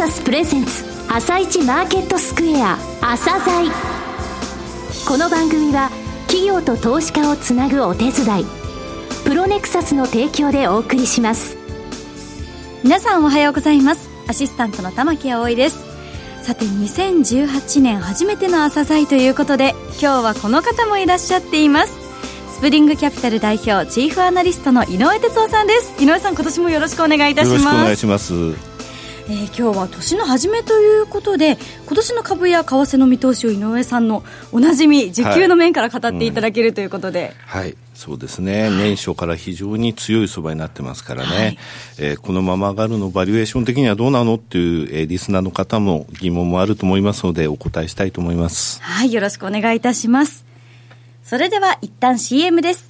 サスプレゼンツ朝一マーケットスクエア朝鮮。この番組は企業と投資家をつなぐお手伝いプロネクサスの提供でお送りします。皆さんおはようございます。アシスタントの玉木葵です。さて2018年初めての朝鮮ということで今日はこの方もいらっしゃっています。スプリングキャピタル代表チーフアナリストの井上哲夫さんです。井上さん今年もよろしくお願いいたします。よろしくお願いしますえー、今日は年の初めということで今年の株や為替の見通しを井上さんのおなじみ時給の面から語っていただけるということで、はい、はい、そうですね、年初から非常に強い相場になってますからね、はい、えー、このまま上がるのバリエーション的にはどうなのっていう、えー、リスナーの方も疑問もあると思いますのでお答えしたいと思います。はい。よろしくお願いいたします。それでは一旦 CM です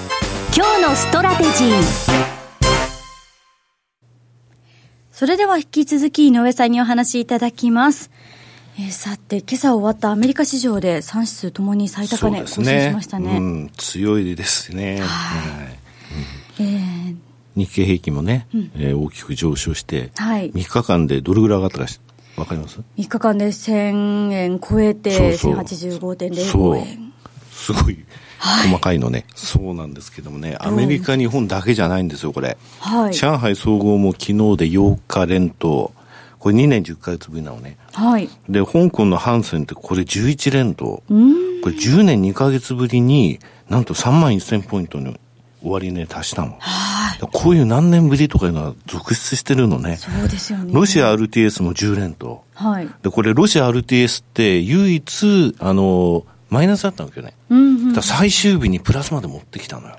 今日のストラテジーそれでは引き続き井上さんにお話しいただきます。えー、さて、今朝終わったアメリカ市場で3指数ともに最高値更新しましたね。ねうん、強いですね。はい。えー、日経平均もね、うん、えー、大きく上昇して、はい、3日間でどれぐらい上がったかわかります ?3 日間で1000円超えて、1085.05円。すごい。細かいのね、そうなんですけどもね、アメリカ、日本だけじゃないんですよ、これ。はい、上海総合も昨日で8日連投。これ2年10ヶ月ぶりなのね。はい。で、香港のハンセンってこれ11連投。これ10年2ヶ月ぶりに、なんと3万1000ポイントに終値達したの。はい。こういう何年ぶりとかいうのは続出してるのね。そうですよね。ロシア RTS も10連投。はい。で、これロシア RTS って唯一、あの、マイナスだったわけよね。うんうん、最終日にプラスまで持ってきたのよ。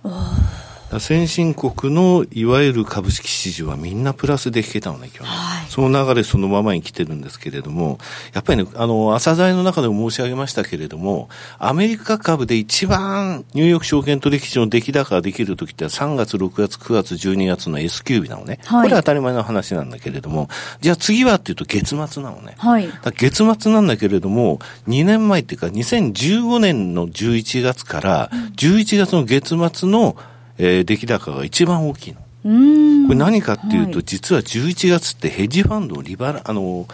先進国のいわゆる株式市場はみんなプラスで引けたのね、今日ね。はい、その流れそのままに来てるんですけれども、やっぱりね、あの、朝材の中でも申し上げましたけれども、アメリカ株で一番ニューヨーク証券取引所の出来高ができる時って3月、6月、9月、12月の S q 日なのね。はい、これは当たり前の話なんだけれども、じゃあ次はっていうと月末なのね。はい、月末なんだけれども、2年前っていうか2015年の11月から11月の月末のえー、出来高が一番大きいの。これ何かっていうと、はい、実は11月ってヘッジファンドをリバラ、あの、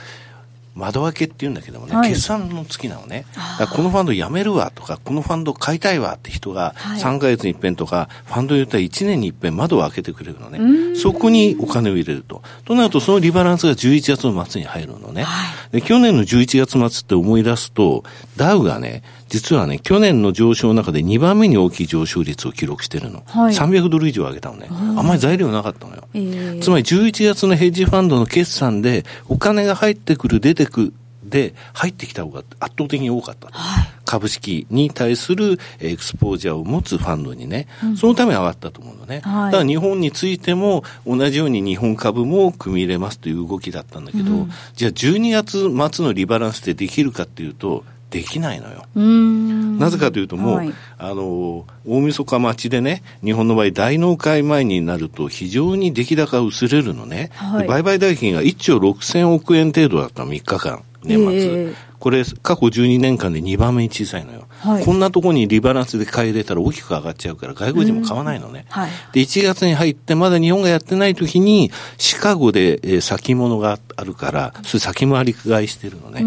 窓開けって言うんだけどもね、はい、決算の月なのね。このファンドやめるわとか、このファンド買いたいわって人が3ヶ月に一遍とか、ファンドによっては1年に一遍窓を開けてくれるのね。そこにお金を入れると。となると、そのリバランスが11月の末に入るのね。はい、で去年の11月末って思い出すと、ダウがね、実はね、去年の上昇の中で2番目に大きい上昇率を記録してるの。はい、300ドル以上上げたのね。あんまり材料なかったのよ。えー、つまり11月のヘッジファンドの決算で、お金が入ってくる、出てくで入ってきた方が圧倒的に多かった、はい、株式に対するエクスポージャーを持つファンドにね、うん、そのために上がったと思うのね、はい、だから日本についても同じように日本株も組み入れますという動きだったんだけど、うん、じゃあ12月末のリバランスでできるかっていうとできないのよ。なぜかというともう、はい、あの、大晦日待ちでね、日本の場合大納会前になると非常に出来高薄れるのね。はい、売買代金が1兆6000億円程度だったの、3日間、年末。えー、これ、過去12年間で2番目に小さいのよ。はい、こんなところにリバランスで買い入れたら大きく上がっちゃうから外国人も買わないのね。はい、で、1月に入ってまだ日本がやってない時にシカゴで、えー、先物があるから、それ先回り買いしてるのね。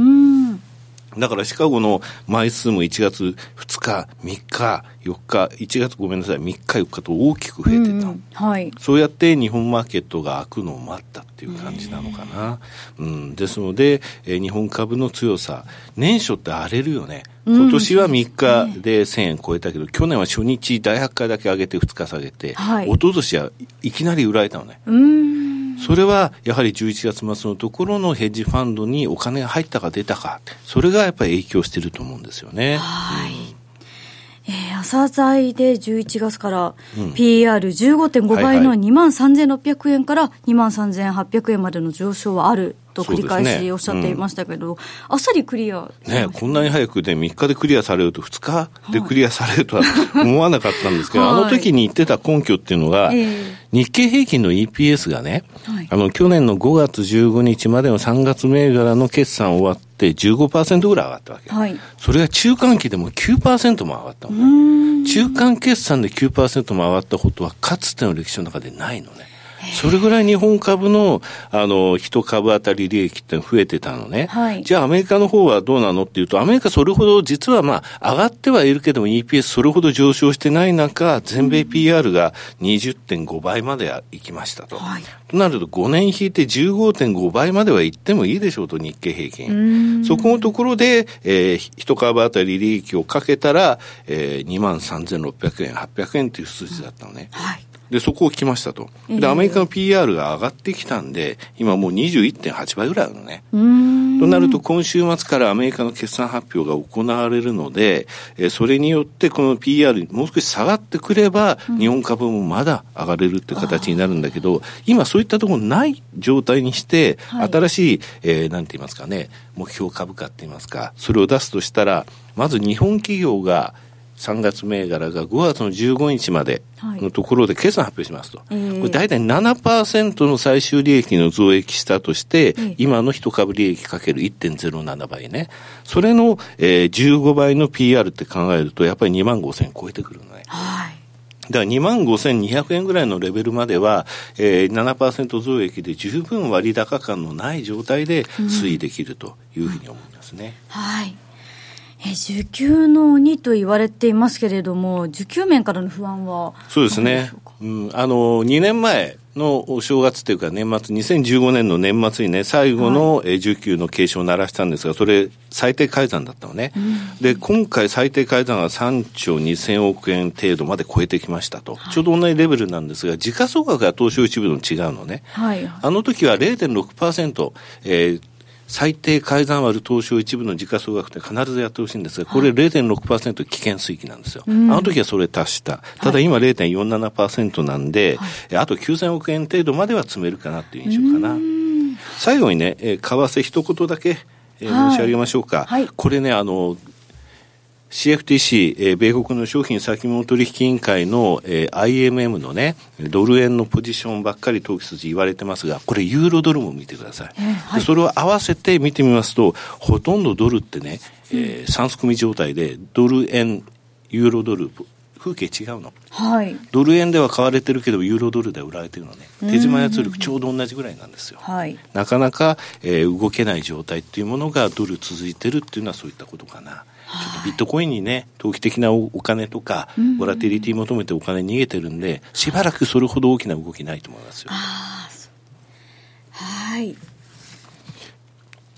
だからシカゴの枚数も1月2日、3日、4日、1月ごめんなさい、3日、4日と大きく増えてた、うんはい、そうやって日本マーケットが開くのを待ったっていう感じなのかな。うん、ですので、えー、日本株の強さ、年初って荒れるよね。今年は3日で1000円超えたけど、うん、去年は初日大発会だけ上げて2日下げて、はい、一昨年はいきなり売られたのね。うんそれはやはり11月末のところのヘッジファンドにお金が入ったか出たか、それがやっぱり影響してると思うんですよね。はい。えー、朝剤で11月から PR15.5 倍の2万3600円から2万3800円までの上昇はあると繰り返しおっしゃっていましたけど、ねうん、あっさりクリアねこんなに早くで、ね、3日でクリアされると、2日でクリアされるとは思わなかったんですけど、はい、あの時に言ってた根拠っていうのが、えー、日経平均の EPS がね、はい、あの去年の5月15日までの3月銘柄の決算終わって15%ぐらい上がったわけ。はい、それが中間期でも9%も上がったのね。中間決算で9%も上がったことは、かつての歴史の中でないのね。それぐらい日本株の、あの、一株当たり利益って増えてたのね。はい、じゃあアメリカの方はどうなのっていうと、アメリカそれほど実はまあ、上がってはいるけども EPS それほど上昇してない中、全米 PR が20.5倍までいきましたと。はい、となると5年引いて15.5倍まではいってもいいでしょうと、日経平均。そこのところで、えー、一株当たり利益をかけたら、えー、2万3600円、800円という数字だったのね。はいで、そこを来ましたと。で、アメリカの PR が上がってきたんで、今もう21.8倍ぐらいあるのね。となると、今週末からアメリカの決算発表が行われるので、えそれによってこの PR もう少し下がってくれば、日本株もまだ上がれるって形になるんだけど、今そういったところない状態にして、新しい、えー、なんて言いますかね、目標株価って言いますか、それを出すとしたら、まず日本企業が3月銘柄が5月の15日までのところで決算発表しますと。はい、これ大体7%の最終利益の増益したとして、今の一株利益かける1.07倍ね。それの、えー、15倍の PR って考えると、やっぱり2万5千超えてくるのね。はいだから2万5200円ぐらいのレベルまでは、えー、7%増益で十分割高感のない状態で推移できるというふうに思いますね。うん、はい。え需給の鬼と言われていますけれども、需給面からの不安はそうですね、うん、あの2年前のお正月というか、年末、2015年の年末にね、最後の需給の警鐘を鳴らしたんですが、それ、最低改ざんだったのね、うん、で今回、最低改ざんは3兆2000億円程度まで超えてきましたと、はい、ちょうど同じレベルなんですが、時価総額が東証一部の違うのね、はい、あの時は0.6%、えー、最低改ざん割る東証一部の時価総額って必ずやってほしいんですが、これ0.6%危険水域なんですよ。あの時はそれ達した。ただ今0.47%なんで、はい、あと9000億円程度までは積めるかなっていう印象かな。最後にね、え為替一言だけ、えー、申し上げましょうか。はい、これね、あの、CFTC、えー、米国の商品先物取引委員会の、えー、IMM のね、ドル円のポジションばっかり投機筋言われてますが、これユーロドルも見てください。えーはい、でそれを合わせて見てみますと、ほとんどドルってね、えー、3すくみ状態で、ドル円、ユーロドル、風景違うの、はい、ドル円では買われてるけどユーロドルでは売られてるのね。手締まい圧力ちょうど同じぐらいなんですよ、はい、なかなか、えー、動けない状態っていうものがドル続いてるっていうのはそういったことかなちょっとビットコインにね、投機的なお金とか、ボラティリティ求めてお金逃げてるんで、しばらくそれほど大きな動きないと思いますよ。はい。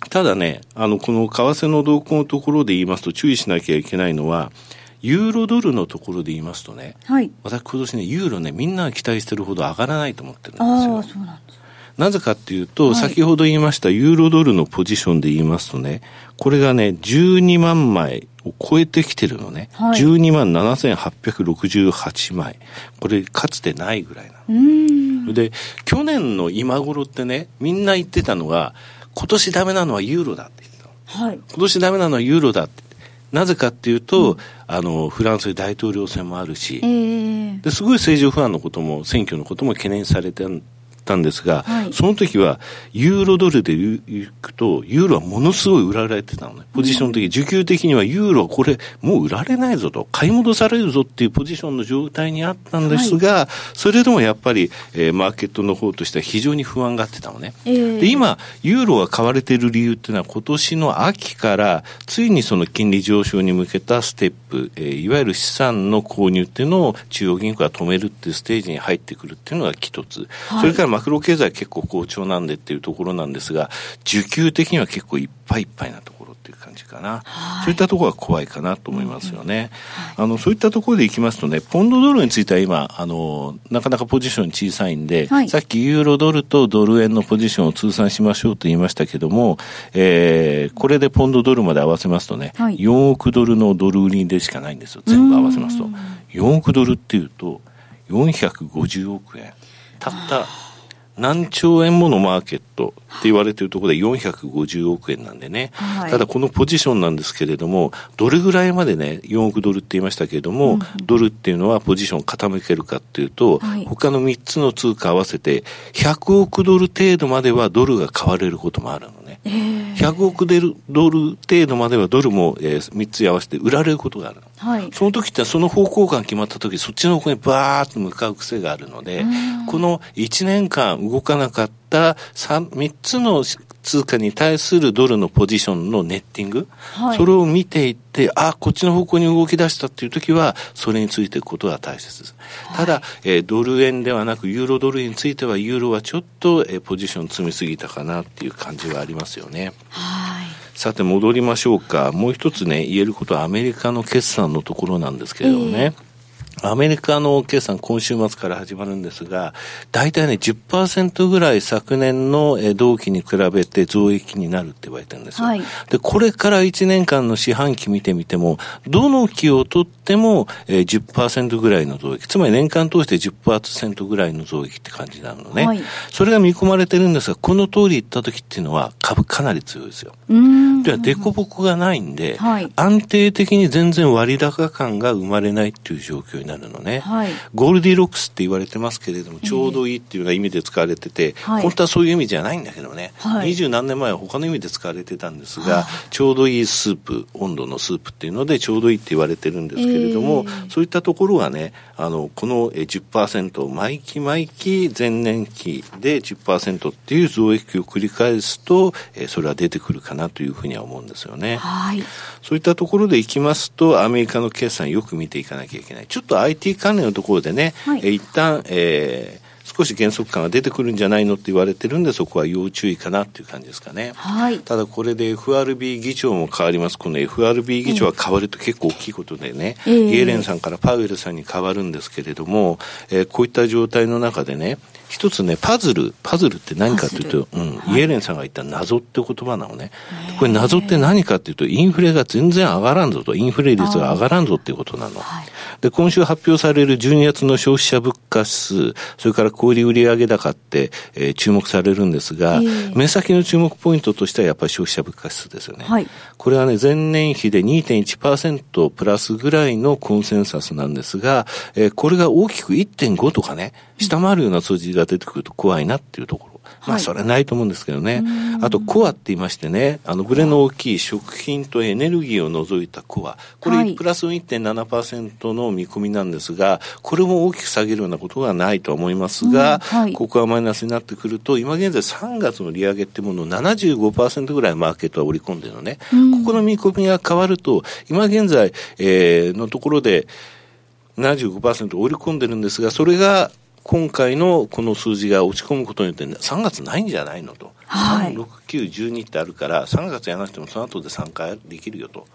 ただね、あの、この為替の動向のところで言いますと注意しなきゃいけないのは、ユーロドルのところで言いますとね、はい、私今年ね、ユーロね、みんなが期待してるほど上がらないと思ってるんですよ。あそうなんですなぜかっていうと、はい、先ほど言いましたユーロドルのポジションで言いますとね、これがね、12万枚を超えてきてるのね。はい、12万7868枚。これ、かつてないぐらいなの。で、去年の今頃ってね、みんな言ってたのが、今年ダメなのはユーロだって言ってたの。はい、今年ダメなのはユーロだって。なぜかっていうと、うん、あの、フランスで大統領選もあるし、えー、ですごい政治不安のことも、選挙のことも懸念されてたんですが、はい、その時はユーロドルでいくと、ユーロはものすごい売られてたのね。ポジション的、需給的にはユーロはこれもう売られないぞと、買い戻されるぞっていうポジションの状態にあったんですが、はい、それでもやっぱり、えー、マーケットの方としては非常に不安がってたのね。えー、で、今、ユーロが買われている理由っていうのは今年の秋からついにその金利上昇に向けたステップ、えー、いわゆる資産の購入っていうのを中央銀行が止めるっていうステージに入ってくるっていうのが一つ。はい、それからマクロ経済結構好調なんでっていうところなんですが、需給的には結構いっぱいいっぱいなところっっていう感じかな。そういったところが怖いかなと思いますよね。あの、そういったところでいきますとね、ポンドドルについては今、あの、なかなかポジション小さいんで、はい、さっきユーロドルとドル円のポジションを通算しましょうと言いましたけども、えー、これでポンドドルまで合わせますとね、はい、4億ドルのドル売りでしかないんですよ。全部合わせますと。4億ドルっていうと、450億円。たった何兆円ものマーケットって言われているところで450億円なんでね、はい、ただこのポジションなんですけれども、どれぐらいまでね、4億ドルって言いましたけれども、うん、ドルっていうのはポジション傾けるかっていうと、はい、他の3つの通貨合わせて100億ドル程度まではドルが買われることもあるのね。えー、100億ドル程度まではドルも、えー、3つ合わせて売られることがあるの。はい、その時ってその方向感決まった時、そっちの方向にバーッと向かう癖があるので、この1年間動かなかった3、3つの通貨に対するドルのポジションのネッティング、はい、それを見ていって、あ、こっちの方向に動き出したっていう時は、それについていくことが大切です。はい、ただ、えー、ドル円ではなく、ユーロドルについては、ユーロはちょっと、えー、ポジション積みすぎたかなっていう感じはありますよね。はいさて戻りましょうか。もう一つね、言えることはアメリカの決算のところなんですけれどもね。えーアメリカの決算今週末から始まるんですが、大体ね、10%ぐらい昨年の同期に比べて増益になるって言われてるんですよ。はい、で、これから1年間の四半期見てみても、どの期をとっても10%ぐらいの増益、つまり年間通して10%ぐらいの増益って感じなのね。はい、それが見込まれてるんですが、この通り言った時っていうのは株かなり強いですよ。では、凸凹がないんで、はい、安定的に全然割高感が生まれないっていう状況になるのね、はい、ゴールディロックスって言われてますけれども、ちょうどいいっていうような意味で使われてて、はい、本当はそういう意味じゃないんだけどね、二、十、何年前は他の意味で使われてたんですが、ちょうどいいスープ、温度のスープっていうので、ちょうどいいって言われてるんですけれども、えー、そういったところがね、あの、この10%、毎期毎期前年期で10%っていう増益を繰り返すと、えそれは出てくるかなというふうには思うんですよね。はい。そういったところでいきますと、アメリカの決算よく見ていかなきゃいけない。ちょっと IT 関連のところでね、はい、え一旦、えー、少し減速感が出てくるんじゃないのって言われてるんで、そこは要注意かなっていう感じですかね。はい。ただこれで FRB 議長も変わります。この FRB 議長が変わると結構大きいことでね、えー、イエレンさんからパウエルさんに変わるんですけれども、えー、こういった状態の中でね、一つね、パズル、パズルって何かというと、うん、はい、イエレンさんが言った謎って言葉なのね。これ謎って何かっていうと、インフレが全然上がらんぞと、インフレ率が上がらんぞっていうことなの。はい、で、今週発表される12月の消費者物価指数、それから小売売上高って、えー、注目されるんですが、目先の注目ポイントとしてはやっぱり消費者物価指数ですよね。はい、これはね、前年比で2.1%プラスぐらいのコンセンサスなんですが、えー、これが大きく1.5とかね、下回るような数字が出てくると怖いなっていうところ。まあ、それはないと思うんですけどね。あと、コアって言いましてね、あの、ブレの大きい食品とエネルギーを除いたコア。これ、プラス1.7%の見込みなんですが、これも大きく下げるようなことはないと思いますが、はい、ここはマイナスになってくると、今現在3月の利上げってものを75%ぐらいマーケットは織り込んでるのね。ここの見込みが変わると、今現在、えー、のところで、75%織り込んでるんですが、それが今回のこの数字が落ち込むことによって3月ないんじゃないのと、はい、3、6、9、12ってあるから3月やらなくてもその後で参加できるよと。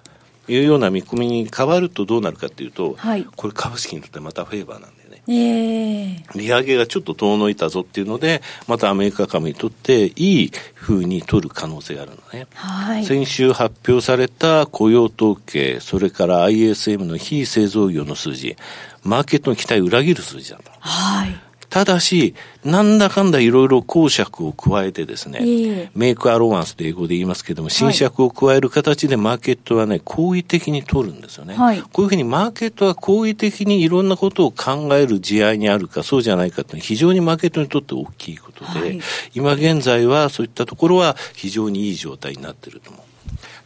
いうような見込みに変わるとどうなるかというと、はい、これ株式にとってまたフェーバーなんだよ。ね。えー、利上げがちょっと遠のいたぞっていうので、またアメリカ株にとっていい風に取る可能性があるのね。はい、先週発表された雇用統計、それから ISM の非製造業の数字、マーケットの期待を裏切る数字だと。はい。ただし、なんだかんだいろいろ公爵を加えてですね、えー、メイクアロワンスと英語で言いますけども、新爵を加える形でマーケットはね、好意的に取るんですよね。はい、こういうふうにマーケットは好意的にいろんなことを考える地合いにあるか、そうじゃないかというのは非常にマーケットにとって大きいことで、はい、今現在はそういったところは非常にいい状態になっていると思う。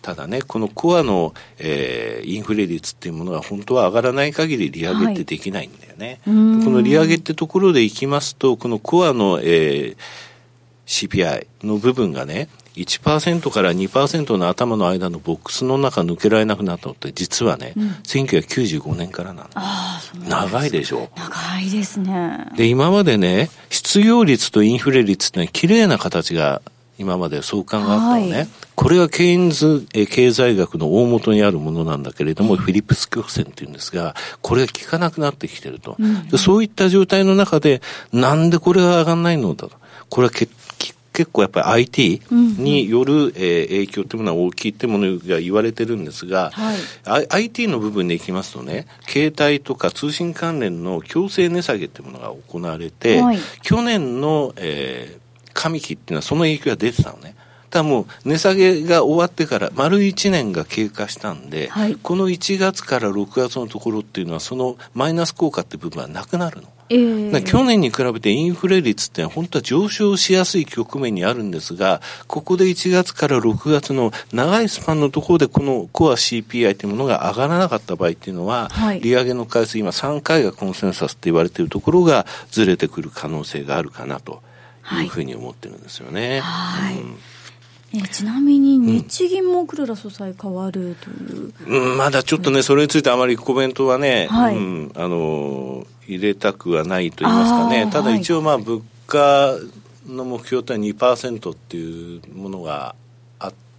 ただね、このコアの、えー、インフレ率っていうものは本当は上がらない限り利上げってできないんだよね。はい、この利上げってところでいきますと、このコアの、えー、CPI の部分がね、1%から2%の頭の間のボックスの中抜けられなくなったのって実はね、うん、1995年からなの。長いでしょ？長いですね。で、今までね、失業率とインフレ率って、ね、綺麗な形が今まで相関があったのね。はい、これはケインズ経済学の大元にあるものなんだけれども、フィリップス曲線っていうんですが、これが効かなくなってきてると、うんうん、そういった状態の中で、なんでこれが上がんないのだと。これは結結構やっぱり IT による、えー、影響というものは大きいっていうものが言われてるんですが、はい、IT の部分でいきますとね、携帯とか通信関連の強制値下げっていうものが行われて、はい、去年の、えー、上期っていうのはその影響が出てたのね。ただもう値下げが終わってから丸1年が経過したんで、はい、この1月から6月のところっていうのはそのマイナス効果っていう部分はなくなるの。えー、去年に比べてインフレ率って本当は上昇しやすい局面にあるんですが、ここで1月から6月の長いスパンのところでこのコア CPI というものが上がらなかった場合っていうのは、はい、利上げの回数今3回がコンセンサスって言われているところがずれてくる可能性があるかなとい。うふうに思ってるんですよね。はい、うん。えちなみに日銀も黒田総裁変わるという、うん、まだちょっとね、それについてあまりコメントはね、はい、うん、あの入れたくはないと言いますかね、ただ一応、まあ、物価の目標とは2%っていうものが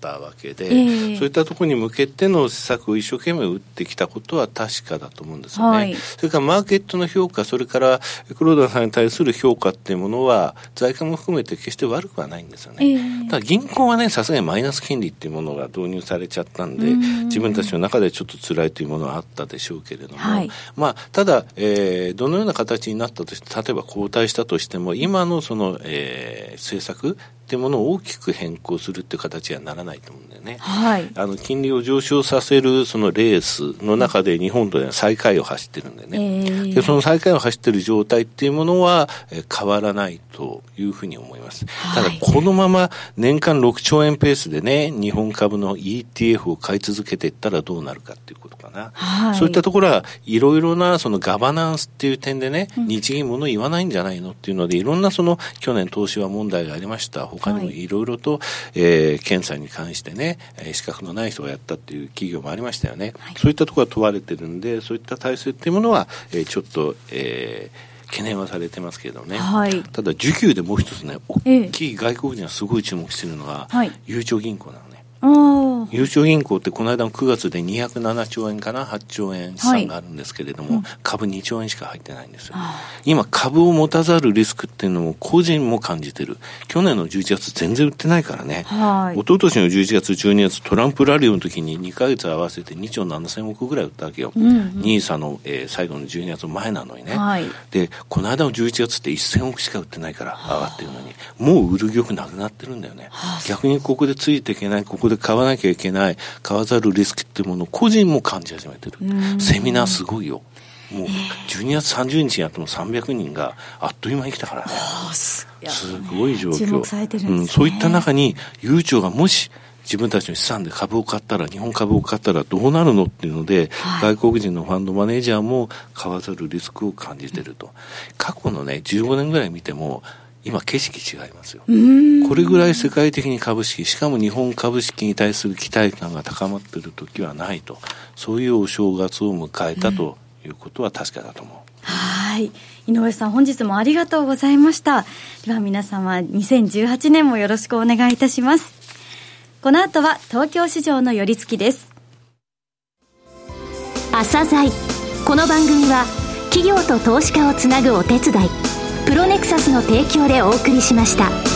ったわけで、えー、そういったところに向けての施策を一生懸命打ってきたことは確かだと思うんですよね。はい、それからマーケットの評価、それから黒田さんに対する評価っていうものは、財界も含めて決して悪くはないんですよね。えー、ただ銀行はね、さすがにマイナス金利っていうものが導入されちゃったんで、ん。自分たちの中でちょっと辛いというものはあったでしょうけれども、はい、まあ、ただ、えー、どのような形になったとして、例えば後退したとしても、今のその、えー、政策っていうものを大きく変更するっていう形にはならないと思うんだよね。はい、あの金利を上昇させるそのレースの中で日本というのは最下位を走ってるんでね、えー、でその最下位を走ってる状態っていうものは、え変わらないというふうに思います。はい、ただこのまま年間6兆円ペースでね日本株の ETF を買い続けていったらどうなるかっていうことかな。はい、そういったところはいろいろなそのガバナンスっていう点でね、日銀もの言わないんじゃないのっていうのでいろんなその去年投資は問題がありました。他にもい。ろいろと、えー、検査に関してね、資格のない人がやったっていう企業もありましたよね。はい、そういったところが問われてるんで、そういった体制っていうものは、えー、ちょっと、えー、懸念はされてますけどね、はい、ただ需給でもう一つね大きい外国人がすごい注目してるのが、ゆうちょ銀行なのゆうちょ銀行ってこの間の9月で207兆円かな？8兆円資産があるんですけれども、はい、株2兆円しか入ってないんですよ、今株を持たざるリスクっていうのを個人も感じてる。去年の11月全然売ってないからね、はい、一昨年の11月12月トランプラリーの時に2か月合わせて2兆7000億ぐらい売ったわけよ、うんうん、ニーサの、えー、最後の12月前なのにね、はい、でこの間の11月って1000億しか売ってないから上がってるのに。もう売る玉なくなってるんだよね。逆にここでついていけないここで買わなきゃいけない買わざるリスクっていうものを個人も感じ始めてる。セミナーすごいよ。もう12月30日にやっても300人があっという間に来たからね。すごい状況、ね、うん、そういった中に悠長がもし自分たちの資産で株を買ったら、日本株を買ったらどうなるのっていうので、はい、外国人のファンドマネージャーも買わざるリスクを感じてると。過去のね、15年ぐらい見ても、今景色違いますよ。これぐらい世界的に株式、しかも日本株式に対する期待感が高まっている時はないと、そういうお正月を迎えたということは確かだと思う。はい。井上さん、本日もありがとうございました。では皆様、2018年もよろしくお願いいたします。この後は東京市場の寄り付きです。朝鮮この番組は企業と投資家をつなぐお手伝いプロネクサスの提供でお送りしました。